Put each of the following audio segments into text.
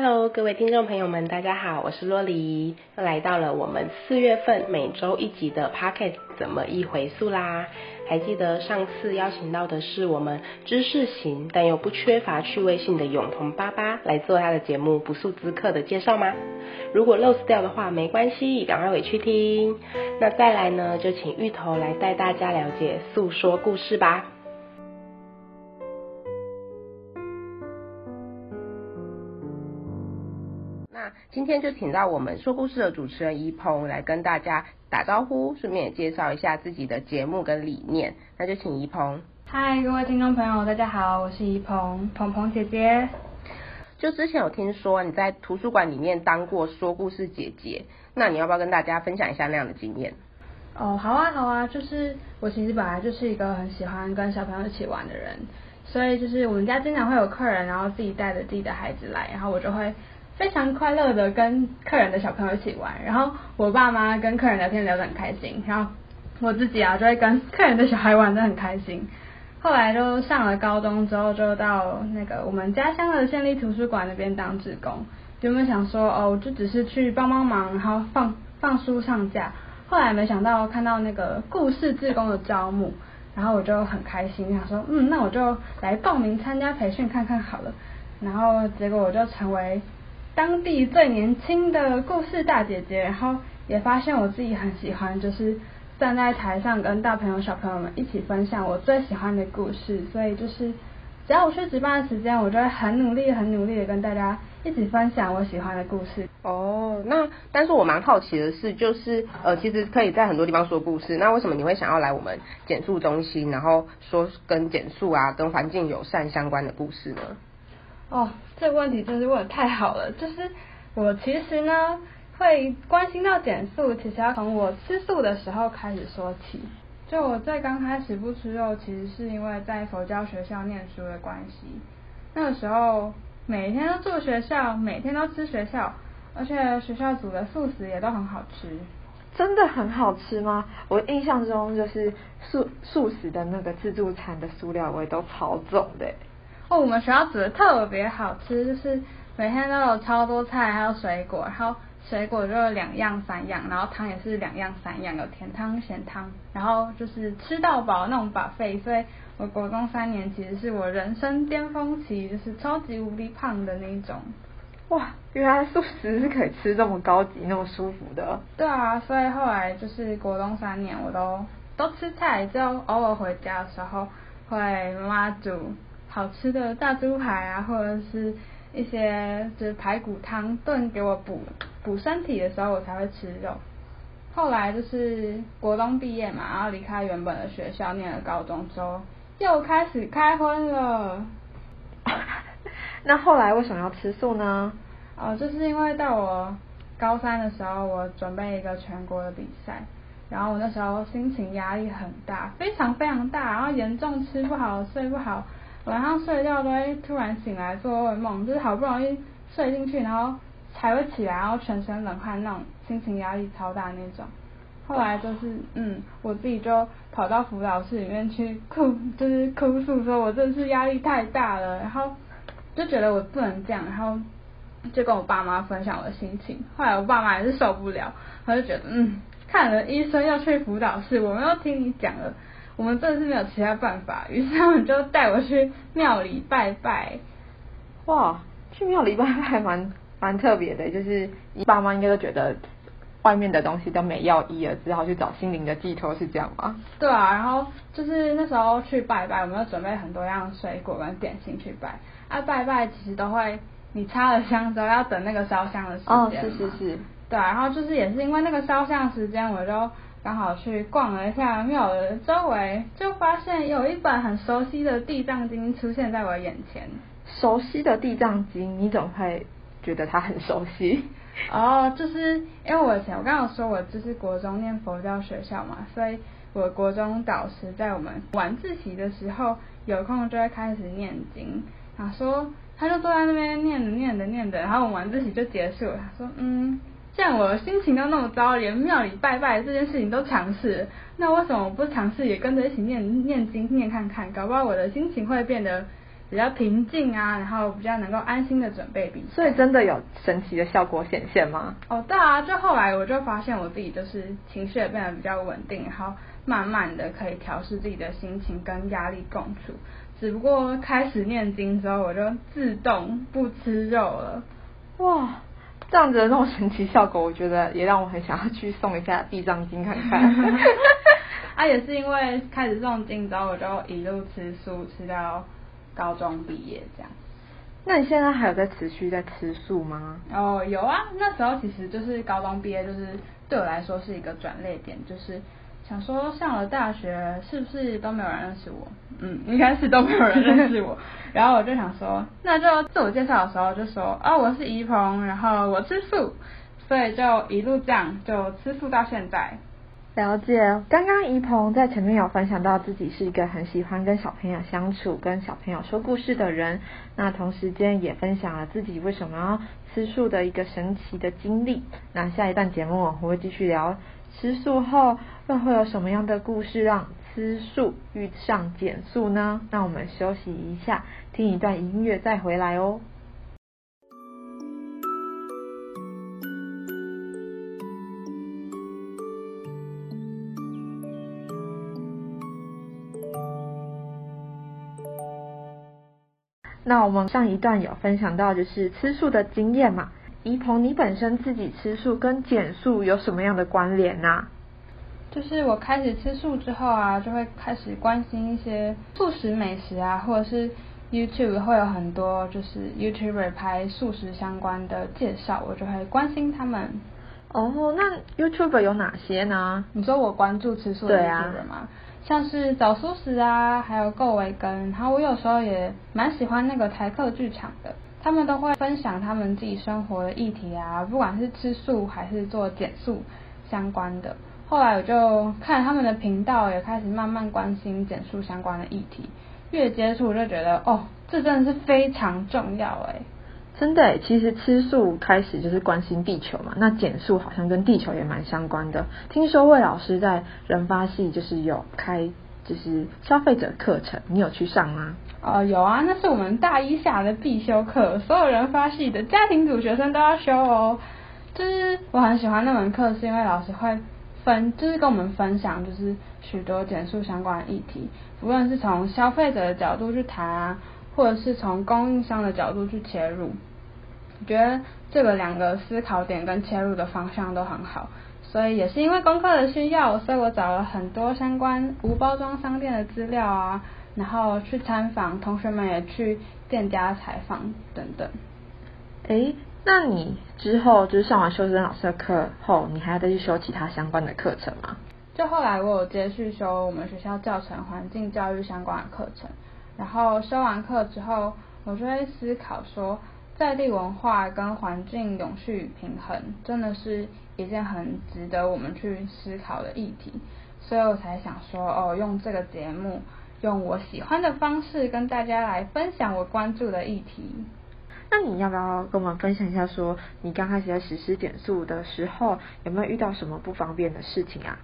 Hello，各位听众朋友们，大家好，我是洛黎，又来到了我们四月份每周一集的 Pocket 怎么一回溯啦。还记得上次邀请到的是我们知识型但又不缺乏趣味性的永同爸爸来做他的节目不速之客的介绍吗？如果漏掉的话没关系，赶快回去听。那再来呢，就请芋头来带大家了解诉说故事吧。今天就请到我们说故事的主持人一鹏来跟大家。打招呼，顺便也介绍一下自己的节目跟理念。那就请怡鹏。嗨，各位听众朋友，大家好，我是怡鹏，鹏鹏姐姐。就之前有听说你在图书馆里面当过说故事姐姐，那你要不要跟大家分享一下那样的经验？哦，好啊，好啊，就是我其实本来就是一个很喜欢跟小朋友一起玩的人，所以就是我们家经常会有客人，然后自己带着自己的孩子来，然后我就会。非常快乐的跟客人的小朋友一起玩，然后我爸妈跟客人聊天聊得很开心，然后我自己啊就会跟客人的小孩玩得很开心。后来就上了高中之后，就到那个我们家乡的县立图书馆那边当志工。原本想说哦，就只是去帮帮忙，然后放放书上架。后来没想到看到那个故事志工的招募，然后我就很开心，想说嗯，那我就来报名参加培训看看好了。然后结果我就成为。当地最年轻的故事大姐姐，然后也发现我自己很喜欢，就是站在台上跟大朋友小朋友们一起分享我最喜欢的故事，所以就是只要我去值班的时间，我就会很努力、很努力的跟大家一起分享我喜欢的故事。哦，那但是我蛮好奇的是，就是呃，其实可以在很多地方说故事，那为什么你会想要来我们减速中心，然后说跟减速啊、跟环境友善相关的故事呢？哦，这个问题真是问的太好了。就是我其实呢，会关心到减速，其实要从我吃素的时候开始说起。就我在刚开始不吃肉，其实是因为在佛教学校念书的关系。那个时候每天都住学校，每天都吃学校，而且学校煮的素食也都很好吃。真的很好吃吗？我印象中就是素素食的那个自助餐的塑料味都超重的。哦，我们学校煮的特别好吃，就是每天都有超多菜，还有水果，然后水果就两样三样，然后汤也是两样三样，有甜汤咸汤，然后就是吃到饱那种饱费，所以我国中三年其实是我人生巅峰期，就是超级无敌胖的那种。哇，原来素食是可以吃这么高级、那么舒服的。对啊，所以后来就是国中三年我都都吃菜，就偶尔回家的时候会妈妈煮。好吃的大猪排啊，或者是一些就是排骨汤炖给我补补身体的时候，我才会吃肉。后来就是国中毕业嘛，然后离开原本的学校，念了高中之后，又开始开荤了。那后来为什么要吃素呢？哦，就是因为到我高三的时候，我准备一个全国的比赛，然后我那时候心情压力很大，非常非常大，然后严重吃不好，睡不好。晚上睡觉都会突然醒来做噩梦，就是好不容易睡进去，然后才会起来，然后全身冷汗那种，心情压力超大那种。后来就是嗯，我自己就跑到辅导室里面去哭，就是哭诉说我真的是压力太大了，然后就觉得我不能这样，然后就跟我爸妈分享我的心情。后来我爸妈还是受不了，他就觉得嗯，看了医生要去辅导室，我们又听你讲了。我们真的是没有其他办法，于是他们就带我去庙里拜拜。哇，去庙里拜拜蛮 蛮特别的，就是你爸妈应该都觉得外面的东西都没药医了，只好去找心灵的寄托，是这样吗？对啊，然后就是那时候去拜拜，我们要准备很多样水果跟点心去拜。啊，拜拜其实都会，你插了香之后要等那个烧香的时间哦，是是是。对啊，然后就是也是因为那个烧香时间，我就。刚好去逛了一下庙的周围，就发现有一本很熟悉的《地藏经》出现在我眼前。熟悉的《地藏经》，你怎么会觉得它很熟悉？哦，就是因为我以前我刚刚说我就是国中念佛教学校嘛，所以我国中导师在我们晚自习的时候有空就会开始念经，他说他就坐在那边念着念着念着，然后我们晚自习就结束了。他说嗯。像我心情都那么糟，连庙里拜拜这件事情都尝试，那为什么不尝试也跟着一起念念经念看看？搞不好我的心情会变得比较平静啊，然后比较能够安心的准备比赛。所以真的有神奇的效果显现吗？哦，对啊，就后来我就发现我自己就是情绪也变得比较稳定，然后慢慢的可以调试自己的心情跟压力共处。只不过开始念经之后，我就自动不吃肉了。哇，这样子的那种神奇效果，我觉得也让我很想要去送一下地藏经看看。啊，也是因为开始送经之后，我就一路吃素吃到高中毕业这样。那你现在还有在持续在吃素吗？哦，有啊，那时候其实就是高中毕业，就是对我来说是一个转捩点，就是想说上了大学是不是都没有人认识我？嗯，应该是都没有人认识我。然后我就想说，那就自我介绍的时候就说啊，我是怡鹏，然后我吃素，所以就一路这样就吃素到现在。了解，刚刚怡鹏在前面有分享到自己是一个很喜欢跟小朋友相处、跟小朋友说故事的人，那同时间也分享了自己为什么要吃素的一个神奇的经历。那下一段节目我会继续聊吃素后又会有什么样的故事让吃素遇上减素呢？那我们休息一下，听一段音乐再回来哦。那我们上一段有分享到就是吃素的经验嘛，怡鹏，你本身自己吃素跟减素有什么样的关联呢？就是我开始吃素之后啊，就会开始关心一些素食美食啊，或者是 YouTube 会有很多就是 YouTuber 拍素食相关的介绍，我就会关心他们。哦，那 YouTuber 有哪些呢？你说我关注吃素的 YouTuber 吗？像是早素食啊，还有够维根，然后我有时候也蛮喜欢那个台客剧场的，他们都会分享他们自己生活的议题啊，不管是吃素还是做减素相关的。后来我就看他们的频道，也开始慢慢关心减素相关的议题，越接触就觉得哦，这真的是非常重要哎。真的，其实吃素开始就是关心地球嘛，那减素好像跟地球也蛮相关的。听说魏老师在人发系就是有开就是消费者课程，你有去上吗？呃，有啊，那是我们大一下的必修课，所有人发系的家庭组学生都要修哦。就是我很喜欢那门课，是因为老师会分，就是跟我们分享，就是许多减素相关的议题，无论是从消费者的角度去谈啊，或者是从供应商的角度去切入。我觉得这个两个思考点跟切入的方向都很好，所以也是因为功课的需要，所以我找了很多相关无包装商店的资料啊，然后去参访，同学们也去店家采访等等。诶，那你之后就是上完修真老师的课后，你还要再去修其他相关的课程吗？就后来我有接续修我们学校教程环境教育相关的课程，然后修完课之后，我就会思考说。在地文化跟环境永续平衡，真的是一件很值得我们去思考的议题，所以我才想说，哦，用这个节目，用我喜欢的方式跟大家来分享我关注的议题。那你要不要跟我们分享一下，说你刚开始在实施减速的时候，有没有遇到什么不方便的事情啊？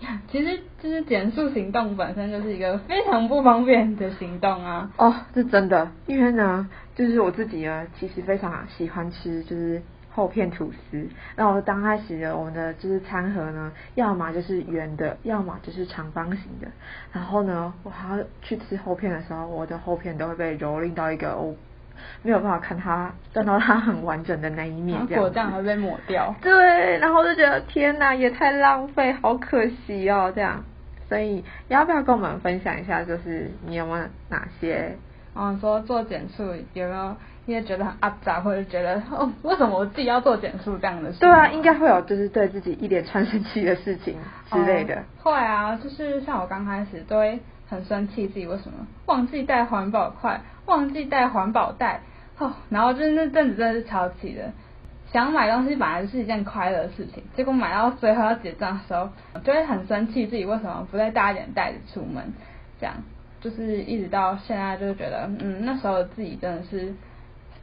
其实，就是减速行动本身就是一个非常不方便的行动啊。哦，是真的，因为呢，就是我自己呢，其实非常喜欢吃就是厚片吐司。那我刚开始的我们的就是餐盒呢，要么就是圆的，要么就是长方形的。然后呢，我还要去吃厚片的时候，我的厚片都会被蹂躏到一个我。没有办法看它，看到它很完整的那一面，果酱会被抹掉。对，然后就觉得天哪，也太浪费，好可惜哦，这样。所以要不要跟我们分享一下，就是你有没有哪些？嗯，说做减速有没有？因为觉得很阿杂，或者觉得 哦，为什么我自己要做减速这样的事？对啊，应该会有，就是对自己一连串生气的事情之类的。会啊，就是像我刚开始都会很生气，自己为什么忘记带环保筷，忘记带环保袋。哦，然后就是那阵子真的是超气的，想买东西本来是一件快乐的事情，结果买到最后要结账的时候，就会很生气自己为什么不再带一点袋子出门，这样就是一直到现在就觉得，嗯，那时候自己真的是，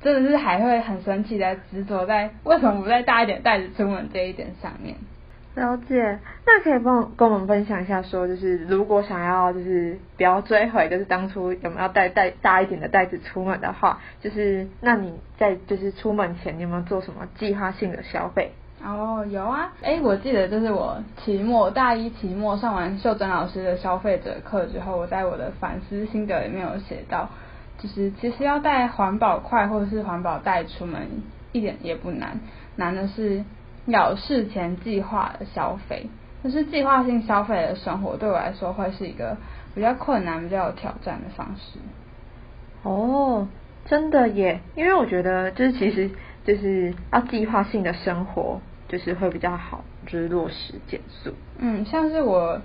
真的是还会很生气在执着在为什么不再大一点袋子出门这一点上面。了解，那可以帮跟我们分享一下，说就是如果想要就是不要追回，就是当初有没有带带大一点的袋子出门的话，就是那你在就是出门前你有没有做什么计划性的消费？哦，有啊，哎，我记得就是我期末大一期末上完秀珍老师的消费者课之后，我在我的反思心得里面有写到，就是其实要带环保筷或者是环保袋出门一点也不难，难的是。要事前计划的消费，就是计划性消费的生活，对我来说会是一个比较困难、比较有挑战的方式。哦，真的耶，因为我觉得就是其实就是要计划性的生活，就是会比较好，就是落实减速。嗯，像是我。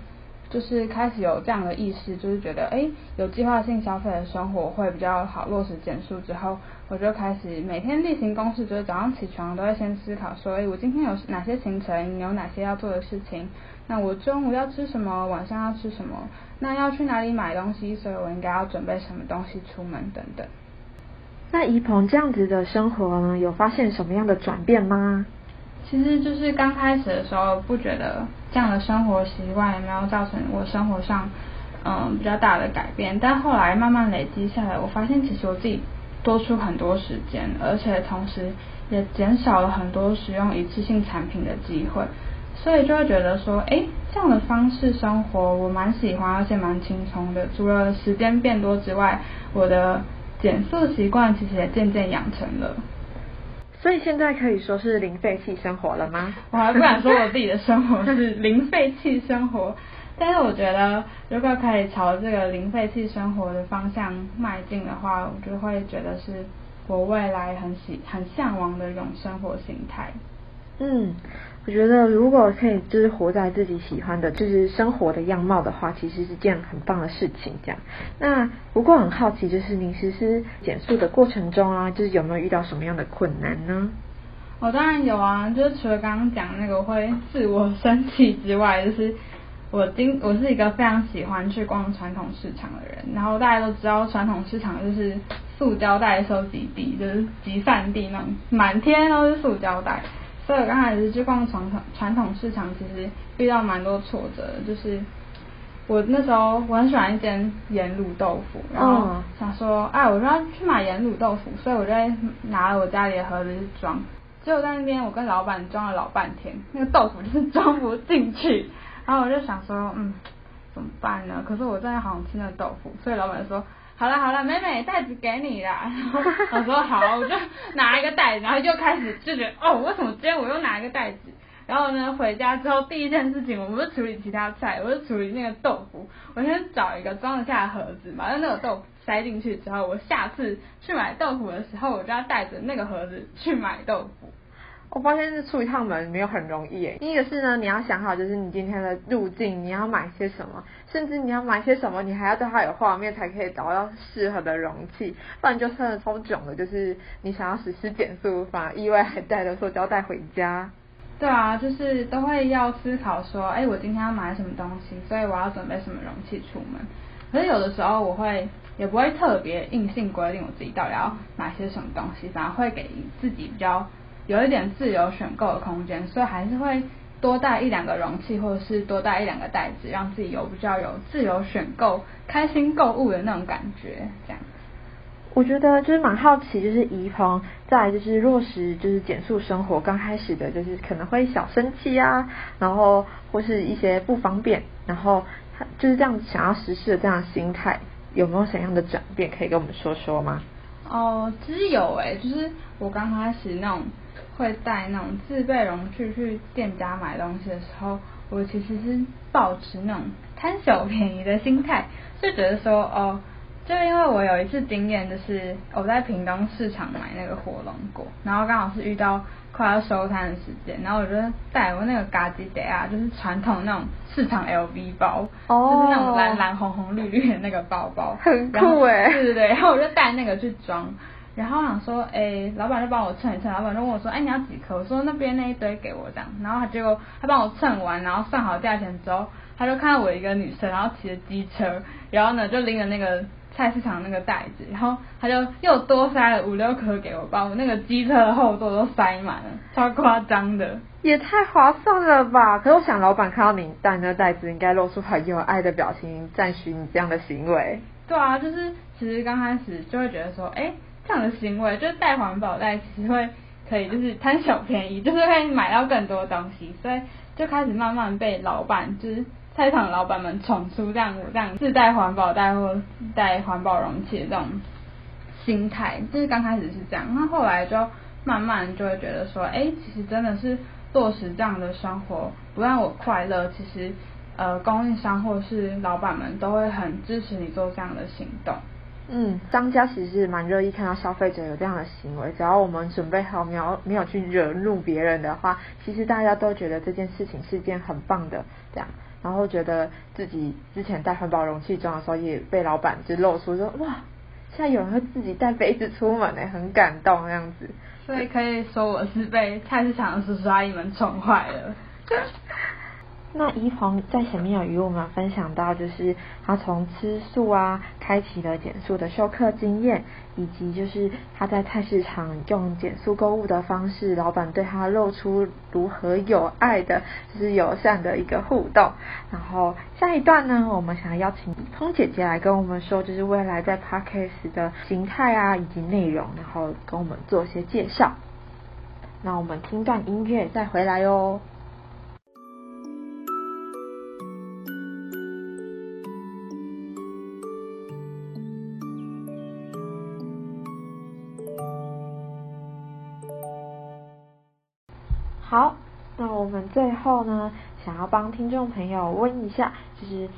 就是开始有这样的意识，就是觉得哎，有计划性消费的生活会比较好落实减速之后，我就开始每天例行公事，就是早上起床都会先思考说，哎，我今天有哪些行程，有哪些要做的事情，那我中午要吃什么，晚上要吃什么，那要去哪里买东西，所以我应该要准备什么东西出门等等。那怡鹏这样子的生活呢，有发现什么样的转变吗？其实就是刚开始的时候不觉得这样的生活习惯有没有造成我生活上嗯比较大的改变，但后来慢慢累积下来，我发现其实我自己多出很多时间，而且同时也减少了很多使用一次性产品的机会，所以就会觉得说，哎，这样的方式生活我蛮喜欢，而且蛮轻松的。除了时间变多之外，我的减速习惯其实也渐渐养成了。所以现在可以说是零废弃生活了吗？我还不敢说我自己的生活是零废弃生活，但是我觉得如果可以朝这个零废弃生活的方向迈进的话，我就会觉得是我未来很喜很向往的一种生活形态。嗯。我觉得如果可以就是活在自己喜欢的，就是生活的样貌的话，其实是件很棒的事情。这样，那不过很好奇，就是你实施减速的过程中啊，就是有没有遇到什么样的困难呢？我当然有啊，就是除了刚刚讲那个会自我生气之外，就是我今我是一个非常喜欢去逛传统市场的人，然后大家都知道传统市场就是塑胶袋收集地，就是集散地那种，满天都是塑胶袋。所以我刚开始去逛传统传统市场，其实遇到蛮多挫折的。就是我那时候我很喜欢一间盐卤豆腐，然后想说，哎，我说要去买盐卤豆腐，所以我就拿了我家里的盒子去装。结果在那边我跟老板装了老半天，那个豆腐就是 装不进去。然后我就想说，嗯，怎么办呢？可是我真的好想吃那个豆腐，所以老板就说。好了好了，美美袋子给你啦。我说好，我就拿一个袋子，然后就开始就觉得哦，为什么今天我又拿一个袋子？然后呢，回家之后第一件事情，我不是处理其他菜，我是处理那个豆腐。我先找一个装得下的盒子，把那个豆腐塞进去之后，我下次去买豆腐的时候，我就要带着那个盒子去买豆腐。我发现是出一趟门没有很容易诶。第一个是呢，你要想好就是你今天的路径，你要买些什么，甚至你要买些什么，你还要对它有画面才可以找到适合的容器，不然就算的超囧的，就是你想要实施减速，反而意外还带了塑胶袋回家。对啊，就是都会要思考说，哎，我今天要买什么东西，所以我要准备什么容器出门。可是有的时候我会也不会特别硬性规定我自己到底要买些什么东西，反而会给自己比较。有一点自由选购的空间，所以还是会多带一两个容器，或者是多带一两个袋子，让自己有比较有自由选购、开心购物的那种感觉。这样，我觉得就是蛮好奇，就是怡鹏在就是落实就是减速生活刚开始的，就是可能会小生气啊，然后或是一些不方便，然后他就是这样想要实施的这样的心态，有没有怎样的转变可以跟我们说说吗？哦，其实有诶，就是我刚开始那种。会带那种自备容器去店家买东西的时候，我其实是保持那种贪小便宜的心态，就觉得说哦，就因为我有一次经验，就是我在屏东市场买那个火龙果，然后刚好是遇到快要收摊的时间，然后我就带我那个嘎吉德啊，就是传统那种市场 LV 包，就是那种蓝蓝红红绿绿的那个包包，很酷哎，对对对，然后我就带那个去装。然后想说，哎，老板就帮我称一称，老板就问我说，哎，你要几颗？我说那边那一堆给我这样。然后他结果他帮我称完，然后算好价钱之后，他就看到我一个女生，然后骑着机车，然后呢就拎着那个菜市场那个袋子，然后他就又多塞了五六颗给我，把我那个机车的后座都塞满了，超夸张的。也太划算了吧！可是我想，老板看到你带那袋子，应该露出很有爱的表情，赞许你这样的行为。对啊，就是其实刚开始就会觉得说，哎，这样的行为就是带环保袋，其实会可以就是贪小便宜，就是会买到更多东西，所以就开始慢慢被老板就是菜场老板们宠出这样我这样自带环保袋或带环保容器的这种心态，就是刚开始是这样，那后来就慢慢就会觉得说，哎，其实真的是。落实这样的生活，不让我快乐，其实呃，供应商或是老板们都会很支持你做这样的行动。嗯，商家其实是蛮乐意看到消费者有这样的行为，只要我们准备好，没有没有去惹怒别人的话，其实大家都觉得这件事情是件很棒的，这样，然后觉得自己之前带环保容器装的时候，也被老板就露出说哇，现在有人会自己带杯子出门呢，很感动那样子。所以可以说我是被菜市场的叔叔阿姨们宠坏了。那怡鹏在前面有与我们分享到，就是他从吃素啊，开启了减速的授课经验，以及就是他在菜市场用减速购物的方式，老板对他露出如何有爱的，就是友善的一个互动。然后下一段呢，我们想要邀请怡鹏姐姐来跟我们说，就是未来在 Podcast 的形态啊，以及内容，然后跟我们做些介绍。那我们听段音乐再回来哦。最后呢，想要帮听众朋友问一下，就是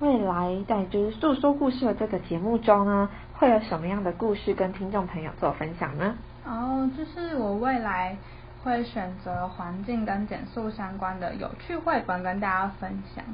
未来在就是诉说故事的这个节目中呢，会有什么样的故事跟听众朋友做分享呢？哦，就是我未来会选择环境跟减速相关的有趣绘本跟大家分享。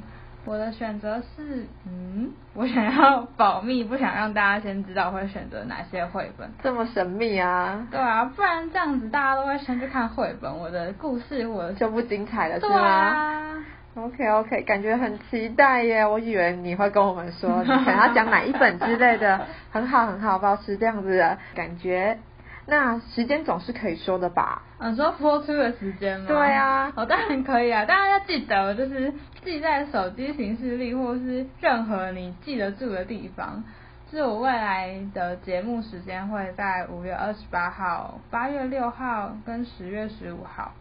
我的选择是，嗯，我想要 保密，不想让大家先知道会选择哪些绘本。这么神秘啊？对啊，不然这样子大家都会先去看绘本，我的故事我就不精彩了，是吗？OK OK，感觉很期待耶！我以为你会跟我们说，你想要讲哪一本之类的，很好很好，保持这样子的感觉。那时间总是可以说的吧？嗯，说播出的时间吗？对啊，哦，当然可以啊，大家要记得，就是记在手机形式里，或是任何你记得住的地方。是我未来的节目时间会在五月二十八号、八月六号跟十月十五号。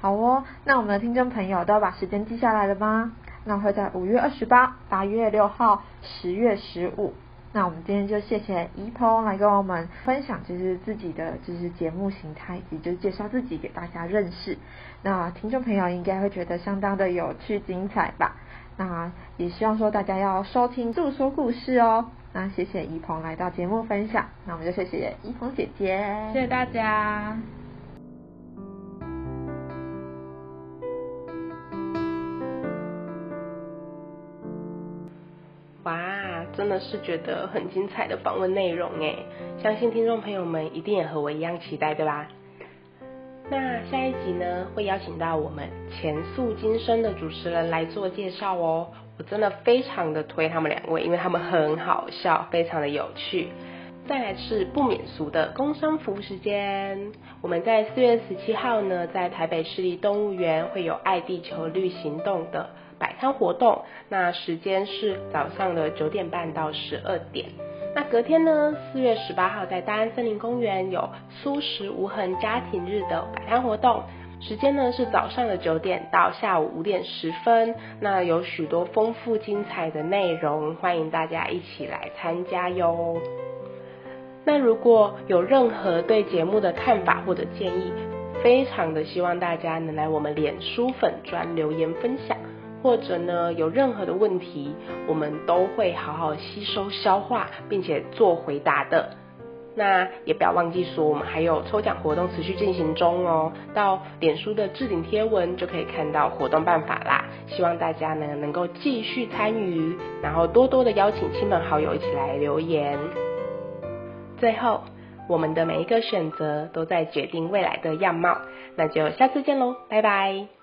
好哦，那我们的听众朋友都要把时间记下来了吗？那会在五月二十八、八月六号、十月十五。那我们今天就谢谢怡鹏来跟我们分享，就是自己的就是节目形态，以及就是介绍自己给大家认识。那听众朋友应该会觉得相当的有趣精彩吧？那也希望说大家要收听诉说故事哦。那谢谢怡鹏来到节目分享，那我们就谢谢怡鹏姐姐，谢谢大家。真的是觉得很精彩的访问内容哎，相信听众朋友们一定也和我一样期待，对吧？那下一集呢，会邀请到我们前素今生的主持人来做介绍哦。我真的非常的推他们两位，因为他们很好笑，非常的有趣。再来是不免俗的工商服务时间，我们在四月十七号呢，在台北市立动物园会有爱地球绿行动的。摆摊活动，那时间是早上的九点半到十二点。那隔天呢，四月十八号在大安森林公园有苏食无痕家庭日的摆摊活动，时间呢是早上的九点到下午五点十分。那有许多丰富精彩的内容，欢迎大家一起来参加哟。那如果有任何对节目的看法或者建议，非常的希望大家能来我们脸书粉专留言分享。或者呢，有任何的问题，我们都会好好吸收消化，并且做回答的。那也不要忘记说，我们还有抽奖活动持续进行中哦。到脸书的置顶贴文就可以看到活动办法啦。希望大家呢能够继续参与，然后多多的邀请亲朋好友一起来留言。最后，我们的每一个选择都在决定未来的样貌。那就下次见喽，拜拜。